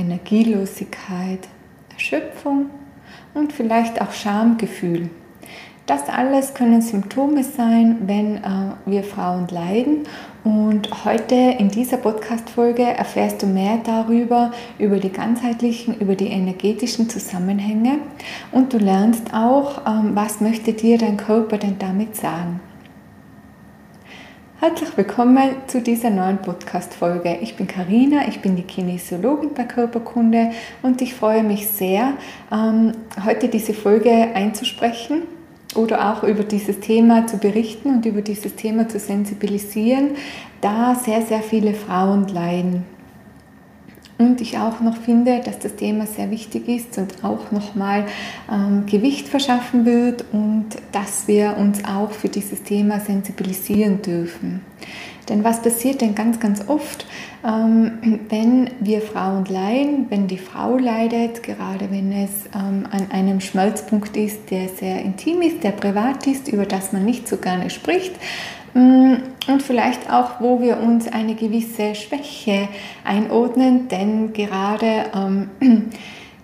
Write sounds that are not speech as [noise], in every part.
Energielosigkeit, Erschöpfung und vielleicht auch Schamgefühl. Das alles können Symptome sein, wenn äh, wir Frauen leiden. Und heute in dieser Podcast-Folge erfährst du mehr darüber, über die ganzheitlichen, über die energetischen Zusammenhänge. Und du lernst auch, ähm, was möchte dir dein Körper denn damit sagen. Herzlich willkommen zu dieser neuen Podcast-Folge. Ich bin Karina, ich bin die Kinesiologin bei Körperkunde und ich freue mich sehr, ähm, heute diese Folge einzusprechen oder auch über dieses Thema zu berichten und über dieses Thema zu sensibilisieren, da sehr, sehr viele Frauen leiden und ich auch noch finde, dass das Thema sehr wichtig ist und auch nochmal ähm, Gewicht verschaffen wird und dass wir uns auch für dieses Thema sensibilisieren dürfen. Denn was passiert denn ganz, ganz oft, ähm, wenn wir Frauen leiden, wenn die Frau leidet, gerade wenn es ähm, an einem Schmelzpunkt ist, der sehr intim ist, der privat ist, über das man nicht so gerne spricht, und vielleicht auch, wo wir uns eine gewisse Schwäche einordnen, denn gerade ähm, [clears throat]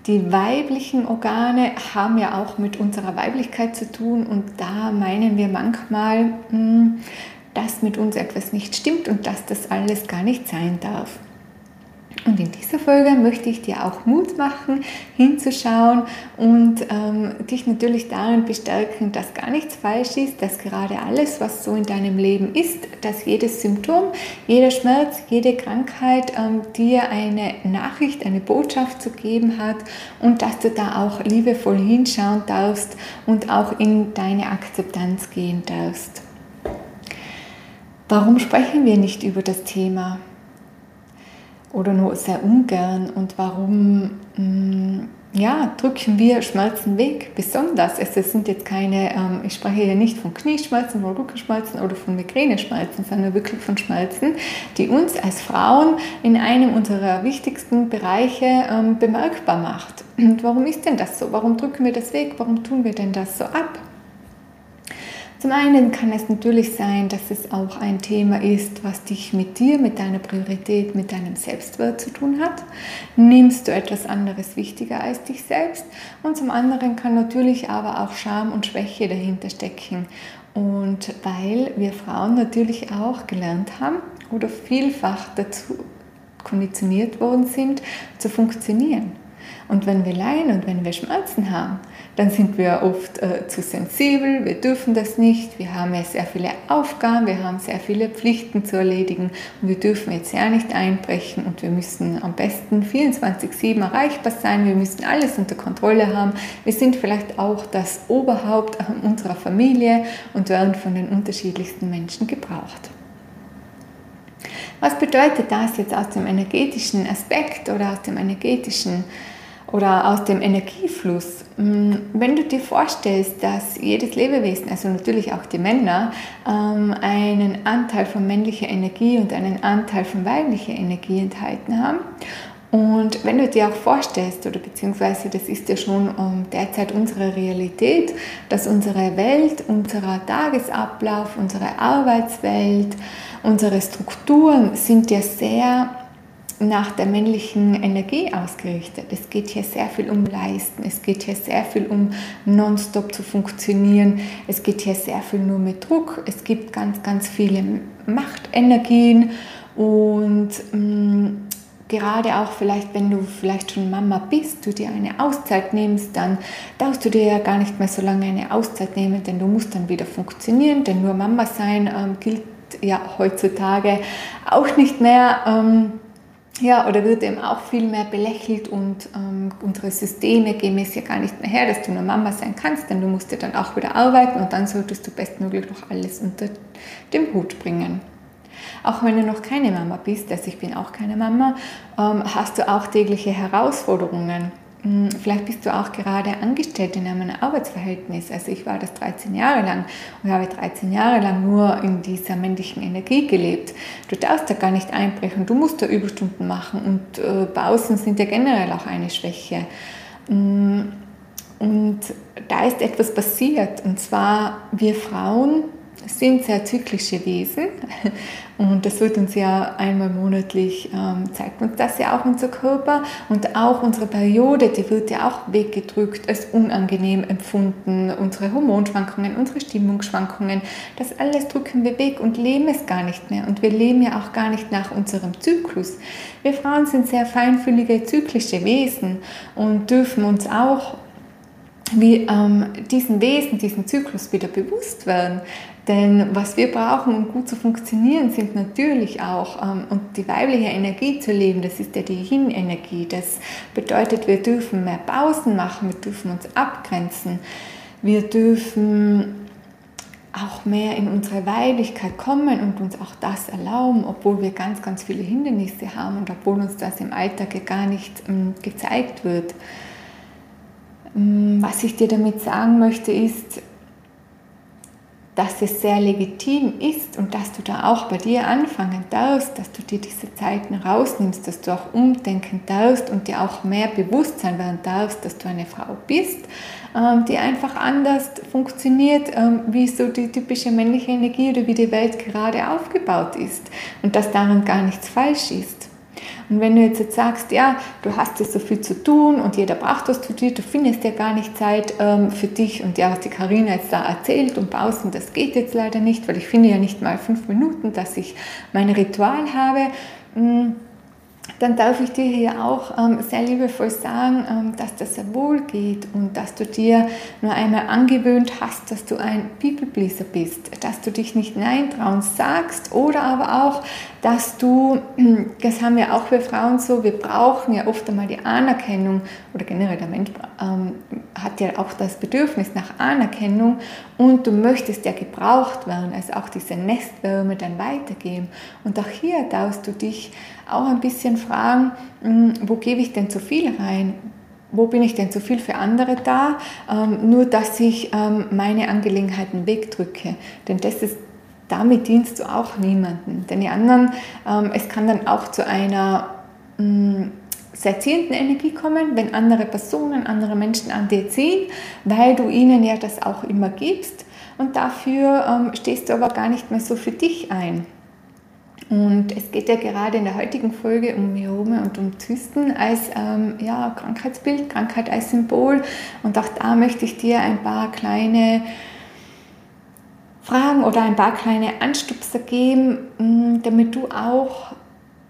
die weiblichen Organe haben ja auch mit unserer Weiblichkeit zu tun und da meinen wir manchmal, mm, dass mit uns etwas nicht stimmt und dass das alles gar nicht sein darf. Und in dieser Folge möchte ich dir auch Mut machen, hinzuschauen und ähm, dich natürlich darin bestärken, dass gar nichts falsch ist, dass gerade alles, was so in deinem Leben ist, dass jedes Symptom, jeder Schmerz, jede Krankheit ähm, dir eine Nachricht, eine Botschaft zu geben hat und dass du da auch liebevoll hinschauen darfst und auch in deine Akzeptanz gehen darfst. Warum sprechen wir nicht über das Thema? Oder nur sehr ungern und warum mm, ja, drücken wir Schmerzen weg, besonders. Es sind jetzt keine, ähm, ich spreche hier nicht von Knieschmerzen, von Rückenschmerzen oder von Migräneschmerzen, sondern wirklich von Schmerzen, die uns als Frauen in einem unserer wichtigsten Bereiche ähm, bemerkbar macht. Und warum ist denn das so? Warum drücken wir das weg? Warum tun wir denn das so ab? Zum einen kann es natürlich sein, dass es auch ein Thema ist, was dich mit dir, mit deiner Priorität, mit deinem Selbstwert zu tun hat. Nimmst du etwas anderes wichtiger als dich selbst? Und zum anderen kann natürlich aber auch Scham und Schwäche dahinter stecken. Und weil wir Frauen natürlich auch gelernt haben oder vielfach dazu konditioniert worden sind, zu funktionieren. Und wenn wir leiden und wenn wir Schmerzen haben, dann sind wir oft äh, zu sensibel, wir dürfen das nicht, wir haben ja sehr viele Aufgaben, wir haben sehr viele Pflichten zu erledigen und wir dürfen jetzt ja nicht einbrechen und wir müssen am besten 24-7 erreichbar sein, wir müssen alles unter Kontrolle haben. Wir sind vielleicht auch das Oberhaupt unserer Familie und werden von den unterschiedlichsten Menschen gebraucht. Was bedeutet das jetzt aus dem energetischen Aspekt oder aus dem energetischen oder aus dem Energiefluss. Mm, wenn du dir vorstellst, dass jedes Lebewesen, also natürlich auch die Männer, ähm, einen Anteil von männlicher Energie und einen Anteil von weiblicher Energie enthalten haben und wenn du dir auch vorstellst, oder beziehungsweise das ist ja schon um, derzeit unsere Realität, dass unsere Welt, unser Tagesablauf, unsere Arbeitswelt, unsere Strukturen sind ja sehr nach der männlichen Energie ausgerichtet. Es geht hier sehr viel um Leisten, es geht hier sehr viel um nonstop zu funktionieren, es geht hier sehr viel nur mit Druck, es gibt ganz, ganz viele Machtenergien und mh, mm, gerade auch vielleicht, wenn du vielleicht schon Mama bist, du dir eine Auszeit nimmst, dann darfst du dir ja gar nicht mehr so lange eine Auszeit nehmen, denn du musst dann wieder funktionieren, denn nur Mama sein ähm, gilt ja heutzutage auch nicht mehr. Ähm, ja, oder wird eben auch viel mehr belächelt und ähm, unsere Systeme geben es ja gar nicht mehr her, dass du nur Mama sein kannst, denn du musst ja dann auch wieder arbeiten und dann solltest du bestmöglich noch alles unter dem Hut bringen. Auch wenn du noch keine Mama bist, also ich bin auch keine Mama, ähm, hast du auch tägliche Herausforderungen. Hm, vielleicht bist du auch gerade angestellt in einem Arbeitsverhältnis. Also ich war das 13 Jahre lang und habe 13 Jahre lang nur in dieser männlichen Energie gelebt. Du darfst da gar nicht einbrechen, du musst da Überstunden machen und äh, Pausen sind ja generell auch eine Schwäche. Hm, und da ist etwas passiert und zwar wir Frauen sind sehr zyklische Wesen [laughs] und das wird uns ja einmal monatlich, ähm, zeigt uns das ja auch unser Körper und auch unsere Periode, die wird ja auch weggedrückt, als unangenehm empfunden, unsere Hormonschwankungen, unsere Stimmungsschwankungen, das alles drücken wir weg und leben es gar nicht mehr und wir leben ja auch gar nicht nach unserem Zyklus. Wir Frauen sind sehr feinfühlige, zyklische Wesen und dürfen uns auch wie ähm, diesen Wesen, diesen Zyklus wieder bewusst werden. Denn was wir brauchen, um gut zu funktionieren, sind natürlich auch, ähm, und die weibliche Energie zu leben, das ist ja die Yin-Energie. Das bedeutet, wir dürfen mehr Pausen machen, wir dürfen uns abgrenzen, wir dürfen auch mehr in unsere Weiblichkeit kommen und uns auch das erlauben, obwohl wir ganz, ganz viele Hindernisse haben und obwohl uns das im Alltag gar nicht ähm, gezeigt wird. Ähm, was ich dir damit sagen möchte, ist, dass es sehr legitim ist und dass du da auch bei dir anfangen darfst, dass du dir diese Zeiten rausnimmst, dass du auch umdenken darfst und dir auch mehr Bewusstsein werden darfst, dass du eine Frau bist, ähm, die einfach anders funktioniert, ähm, wie so die typische männliche Energie oder wie die Welt gerade aufgebaut ist und dass daran gar nichts falsch ist. Und wenn du jetzt, sagst, ja, du hast jetzt so viel zu tun und jeder braucht was zu tun, du findest ja gar nicht Zeit ähm, für dich und ja, was die Karina jetzt da erzählt und pausen, das geht jetzt leider nicht, weil ich finde ja nicht mal fünf Minuten, dass ich mein Ritual habe. Hm, dann darf ich dir hier auch ähm, sehr liebevoll sagen, ähm, dass das sehr wohl geht und dass du dir nur einmal angewöhnt hast, dass du ein People-Pleaser bist, dass du dich nicht Nein trauen sagst oder aber auch, dass du, [clears throat] das haben ja auch wir Frauen so, wir brauchen ja oft einmal die Anerkennung oder generell der Mensch ähm, hat ja auch das Bedürfnis nach Anerkennung und du möchtest ja gebraucht werden, also auch diese Nestwärme dann weitergeben. Und auch hier darfst du dich auch ein bisschen fragen, hm, wo gebe ich denn zu viel rein? Wo bin ich denn zu viel für andere da? Ähm, nur, dass ich ähm, meine Angelegenheiten wegdrücke. Denn das ist, damit dienst du auch niemanden. Denn die anderen, ähm, es kann dann auch zu einer mh, hm, sehr ziehenden Energie kommen, wenn andere Personen, andere Menschen an dir ziehen, weil du ihnen ja das auch immer gibst. Und dafür ähm, stehst du aber gar nicht mehr so für dich ein. Und es geht ja gerade in der heutigen Folge um Myome und um Zysten als ähm, ja, Krankheitsbild, Krankheit als Symbol. Und auch da möchte ich dir ein paar kleine Fragen oder ein paar kleine Anstupser geben, mm, damit du auch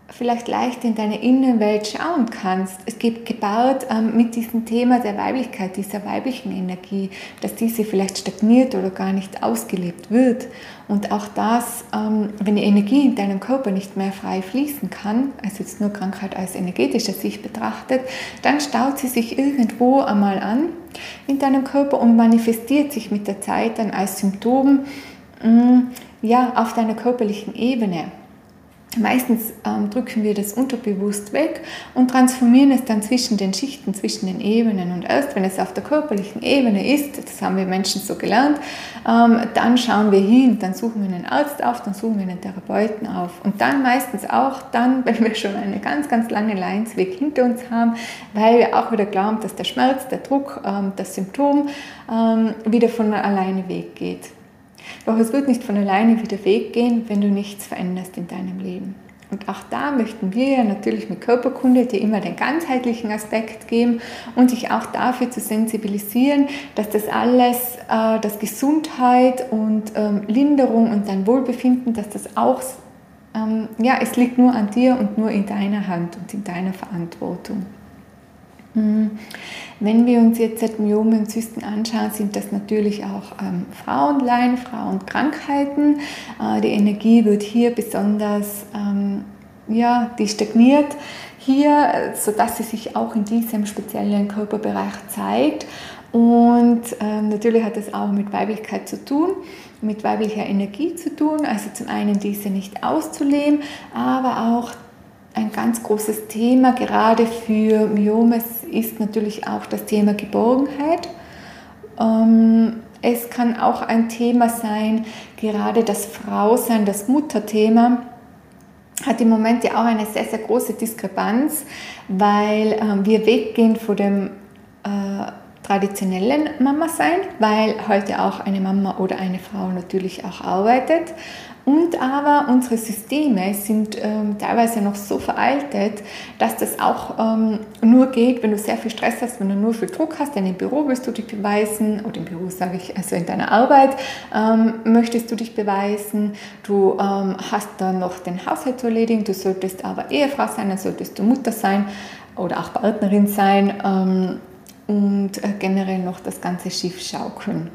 vielleicht leicht in deine Innenwelt schauen kannst. Es geht gebaut ähm, mit diesem Thema der Weiblichkeit, dieser weiblichen Energie, dass diese vielleicht stagniert oder gar nicht ausgelebt wird. Und auch das, ähm, wenn die Energie in deinem Körper nicht mehr frei fließen kann, also jetzt nur Krankheit als energetische Sicht betrachtet, dann staut sie sich irgendwo einmal an in deinem Körper und manifestiert sich mit der Zeit dann als Symptom mh, mm, ja, auf deiner körperlichen Ebene. Meistens ähm, drücken wir das unterbewusst weg und transformieren es dann zwischen den Schichten, zwischen den Ebenen. Und erst wenn es auf der körperlichen Ebene ist, das haben wir Menschen so gelernt, ähm, dann schauen wir hin, dann suchen wir einen Arzt auf, dann suchen wir einen Therapeuten auf. Und dann meistens auch dann, [laughs] wenn wir schon einen ganz, ganz langen Leinsweg hinter uns haben, weil wir auch wieder glauben, dass der Schmerz, der Druck, ähm, das Symptom ähm, wieder von alleine weggeht. Doch es wird nicht von alleine wieder weggehen, wenn du nichts veränderst in deinem Leben. Und auch da möchten wir ja natürlich mit Körperkunde dir immer den ganzheitlichen Aspekt geben und dich auch dafür zu sensibilisieren, dass das alles, äh, dass Gesundheit und ähm, Linderung und dein Wohlbefinden, dass das auch ähm, ja, es liegt nur an dir und nur in deiner Hand und in deiner Verantwortung. Hm. Wenn wir uns jetzt Myome und Zysten anschauen, sind das natürlich auch ähm, Frauenlein, Frauenkrankheiten. Äh, die Energie wird hier besonders, ähm, ja, die stagniert hier, sodass sie sich auch in diesem speziellen Körperbereich zeigt. Und ähm, natürlich hat es auch mit Weiblichkeit zu tun, mit weiblicher Energie zu tun. Also zum einen diese nicht auszuleben, aber auch ein ganz großes Thema, gerade für Myomes, ist natürlich auch das Thema Geborgenheit. Ähm, es kann auch ein Thema sein, gerade das Frausein, das Mutterthema hat im Moment ja auch eine sehr, sehr große Diskrepanz, weil ähm, wir weggehen von dem äh, traditionellen Mama sein, weil heute auch eine Mama oder eine Frau natürlich auch arbeitet. Und aber unsere Systeme sind ähm, teilweise noch so veraltet, dass das auch ähm, nur geht, wenn du sehr viel Stress hast, wenn du nur viel Druck hast. Denn im Büro willst du dich beweisen, oder im Büro sage ich, also in deiner Arbeit ähm, möchtest du dich beweisen. Du ähm, hast dann noch den Haushalt zu erledigen, du solltest aber Ehefrau sein, dann solltest du Mutter sein oder auch Partnerin sein ähm, und äh, generell noch das ganze Schiff schaukeln.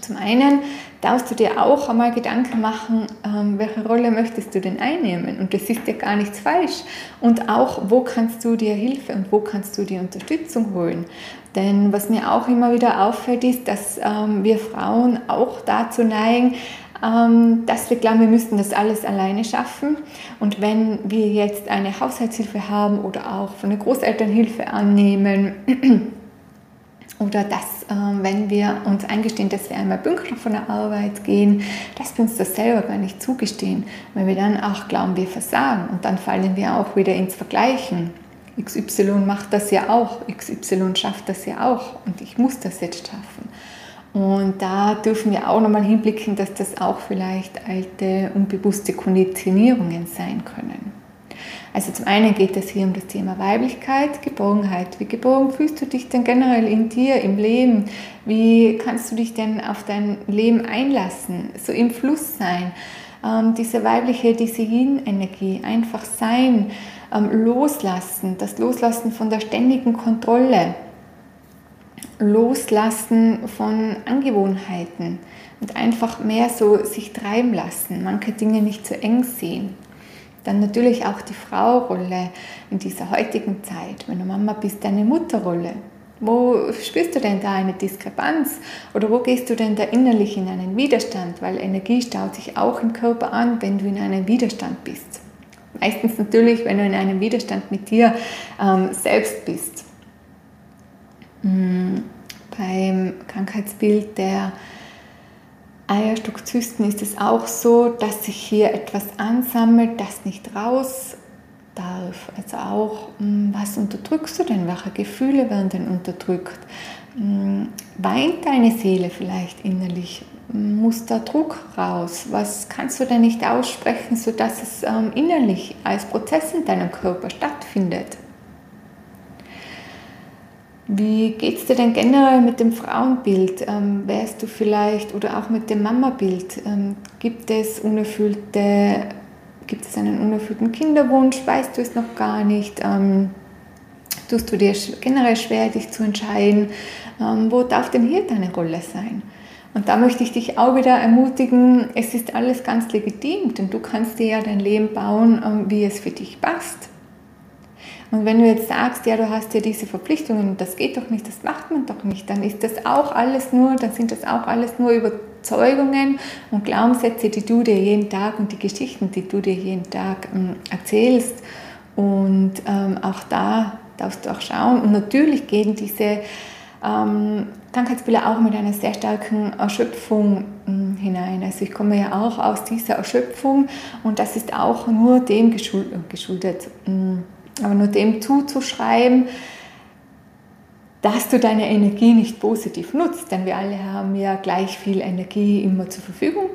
Zum einen darfst du dir auch einmal Gedanken machen, ähm, welche Rolle möchtest du denn einnehmen? Und das ist ja gar nichts falsch. Und auch, wo kannst du dir Hilfe und wo kannst du dir Unterstützung holen? Denn was mir auch immer wieder auffällt, ist, dass ähm, wir Frauen auch dazu neigen, ähm, dass wir glauben, wir müssten das alles alleine schaffen. Und wenn wir jetzt eine Haushaltshilfe haben oder auch von den Großeltern Hilfe annehmen, [clears throat] oder dass, äh, wenn wir uns eingestehen, dass wir einmal pünktlich von der Arbeit gehen, dass wir uns das selber gar nicht zugestehen, weil wir dann auch glauben, wir versagen und dann fallen wir auch wieder ins Vergleichen. XY macht das ja auch, XY schafft das ja auch und ich muss das jetzt schaffen. Und da dürfen wir auch nochmal hinblicken, dass das auch vielleicht alte, unbewusste Konditionierungen sein können. Also zum einen geht es hier um das Thema Weiblichkeit, Geborgenheit. Wie geborgen fühlst du dich denn generell in dir, im Leben? Wie kannst du dich denn auf dein Leben einlassen, so im Fluss sein? Ähm, diese weibliche, diese Yin-Energie, einfach sein, ähm, loslassen, das Loslassen von der ständigen Kontrolle, Loslassen von Angewohnheiten und einfach mehr so sich treiben lassen, manche Dinge nicht zu eng sehen. Dann natürlich auch die Fraurolle in dieser heutigen Zeit. Wenn du Mama bist, deine Mutterrolle. Wo spürst du denn da eine Diskrepanz? Oder wo gehst du denn da innerlich in einen Widerstand? Weil Energie staut sich auch im Körper an, wenn du in einem Widerstand bist. Meistens natürlich, wenn du in einem Widerstand mit dir ähm, selbst bist. Mhm. Beim Krankheitsbild der Eierstockzysten ist es auch so, dass sich hier etwas ansammelt, das nicht raus darf. Also auch, hm, was unterdrückst du denn? Welche Gefühle werden denn unterdrückt? Hm, weint deine Seele vielleicht innerlich? Muss da Druck raus? Was kannst du denn nicht aussprechen, sodass es ähm, innerlich als Prozess in deinem Körper stattfindet? Wie geht es dir denn generell mit dem Frauenbild? Ähm, wärst du vielleicht oder auch mit dem Mama-Bild? Ähm, gibt es unerfüllte, gibt es einen unerfüllten Kinderwunsch? Weißt du es noch gar nicht? Ähm, tust du dir generell schwer, dich zu entscheiden? Ähm, wo darf denn hier deine Rolle sein? Und da möchte ich dich auch wieder ermutigen, es ist alles ganz legitim, denn du kannst dir ja dein Leben bauen, ähm, wie es für dich passt. Und wenn du jetzt sagst, ja, du hast ja diese Verpflichtungen das geht doch nicht, das macht man doch nicht, dann ist das auch alles nur, dann sind das auch alles nur Überzeugungen und Glaubenssätze, die du dir jeden Tag und die Geschichten, die du dir jeden Tag ähm, erzählst. Und ähm, auch da darfst du auch schauen. Und natürlich gehen diese ähm, Krankheitsbilder auch mit einer sehr starken Erschöpfung ähm, hinein. Also ich komme ja auch aus dieser Erschöpfung und das ist auch nur dem geschuldet. geschuldet ähm, aber nur dem zuzuschreiben, dass du deine Energie nicht positiv nutzt, denn wir alle haben ja gleich viel Energie immer zur Verfügung.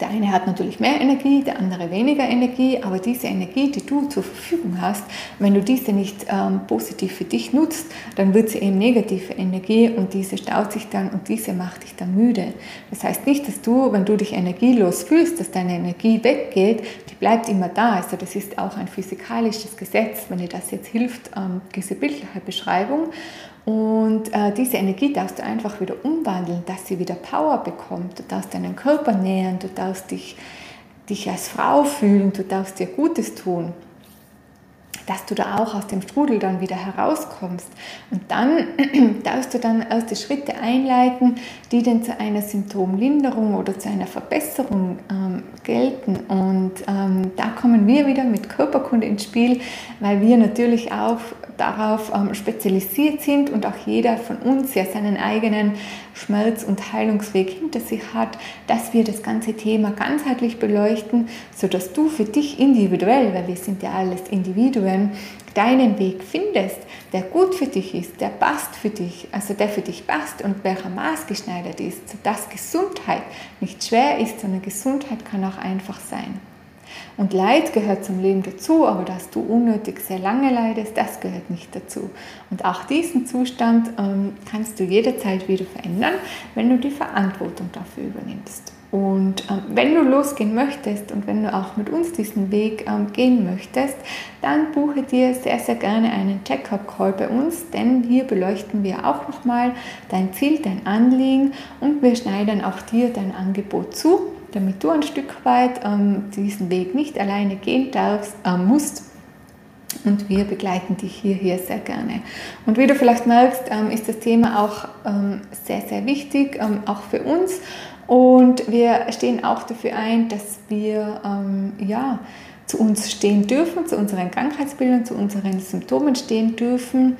Der eine hat natürlich mehr Energie, der andere weniger Energie, aber diese Energie, die du zur Verfügung hast, wenn du diese nicht ähm, positiv für dich nutzt, dann wird sie eben negative Energie und diese staut sich dann und diese macht dich dann müde. Das heißt nicht, dass du, wenn du dich energielos fühlst, dass deine Energie weggeht, die bleibt immer da. Also das ist auch ein physikalisches Gesetz, wenn dir das jetzt hilft, ähm, diese bildliche Beschreibung. Und äh, diese Energie darfst du einfach wieder umwandeln, dass sie wieder Power bekommt. Du darfst deinen Körper nähern, du darfst dich, dich als Frau fühlen, du darfst dir Gutes tun dass du da auch aus dem Strudel dann wieder herauskommst. Und dann [clears throat] darfst du dann erste Schritte einleiten, die dann zu einer Symptomlinderung oder zu einer Verbesserung ähm, gelten. Und ähm, da kommen wir wieder mit Körperkunde ins Spiel, weil wir natürlich auch darauf ähm, spezialisiert sind und auch jeder von uns ja seinen eigenen Schmerz- und Heilungsweg hinter sich hat, dass wir das ganze Thema ganzheitlich beleuchten, sodass du für dich individuell, weil wir sind ja alles Individuen, deinen Weg findest, der gut für dich ist, der passt für dich, also der für dich passt und welcher maßgeschneidert ist, sodass Gesundheit nicht schwer ist, sondern Gesundheit kann auch einfach sein. Und Leid gehört zum Leben dazu, aber dass du unnötig sehr lange leidest, das gehört nicht dazu. Und auch diesen Zustand ähm, kannst du jederzeit wieder verändern, wenn du die Verantwortung dafür übernimmst. Und ähm, wenn du losgehen möchtest und wenn du auch mit uns diesen Weg ähm, gehen möchtest, dann buche dir sehr, sehr gerne einen Check-up-Call bei uns, denn hier beleuchten wir auch nochmal dein Ziel, dein Anliegen und wir schneiden auch dir dein Angebot zu damit du ein Stück weit ähm, diesen Weg nicht alleine gehen darfst, äh, musst. Und wir begleiten dich hier, sehr gerne. Und wie du vielleicht merkst, ähm, ist das Thema auch ähm, sehr, sehr wichtig, ähm, auch für uns. Und wir stehen auch dafür ein, dass wir ähm, ja, zu uns stehen dürfen, zu unseren Krankheitsbildern, zu unseren Symptomen stehen dürfen.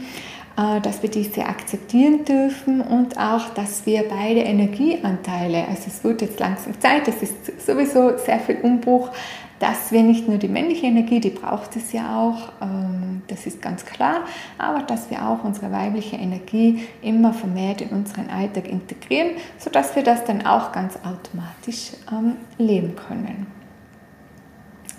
Äh, dass wir diese akzeptieren dürfen und auch, dass wir beide Energieanteile, also es wird jetzt langsam Zeit, es ist sowieso sehr viel Umbruch, dass wir nicht nur die männliche Energie, die braucht es ja auch, ähm, das ist ganz klar, aber dass wir auch unsere weibliche Energie immer vermehrt in unseren Alltag integrieren, sodass wir das dann auch ganz automatisch ähm, leben können.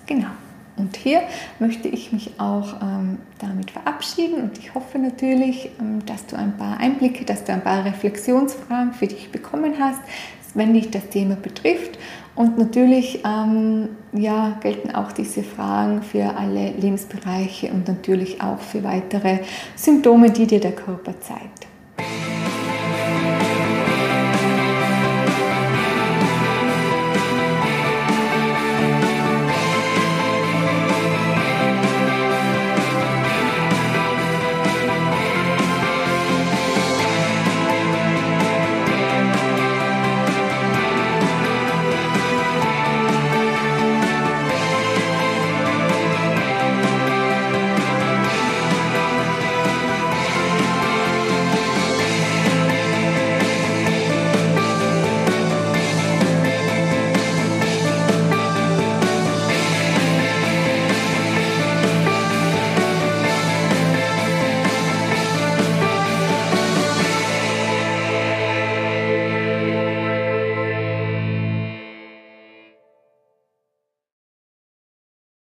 Genau. Und hier möchte ich mich auch ähm, damit verabschieden und ich hoffe natürlich, ähm, dass du ein paar Einblicke, dass du ein paar Reflexionsfragen für dich bekommen hast, wenn dich das Thema betrifft. Und natürlich ähm, ja, gelten auch diese Fragen für alle Lebensbereiche und natürlich auch für weitere Symptome, die dir der Körper zeigt.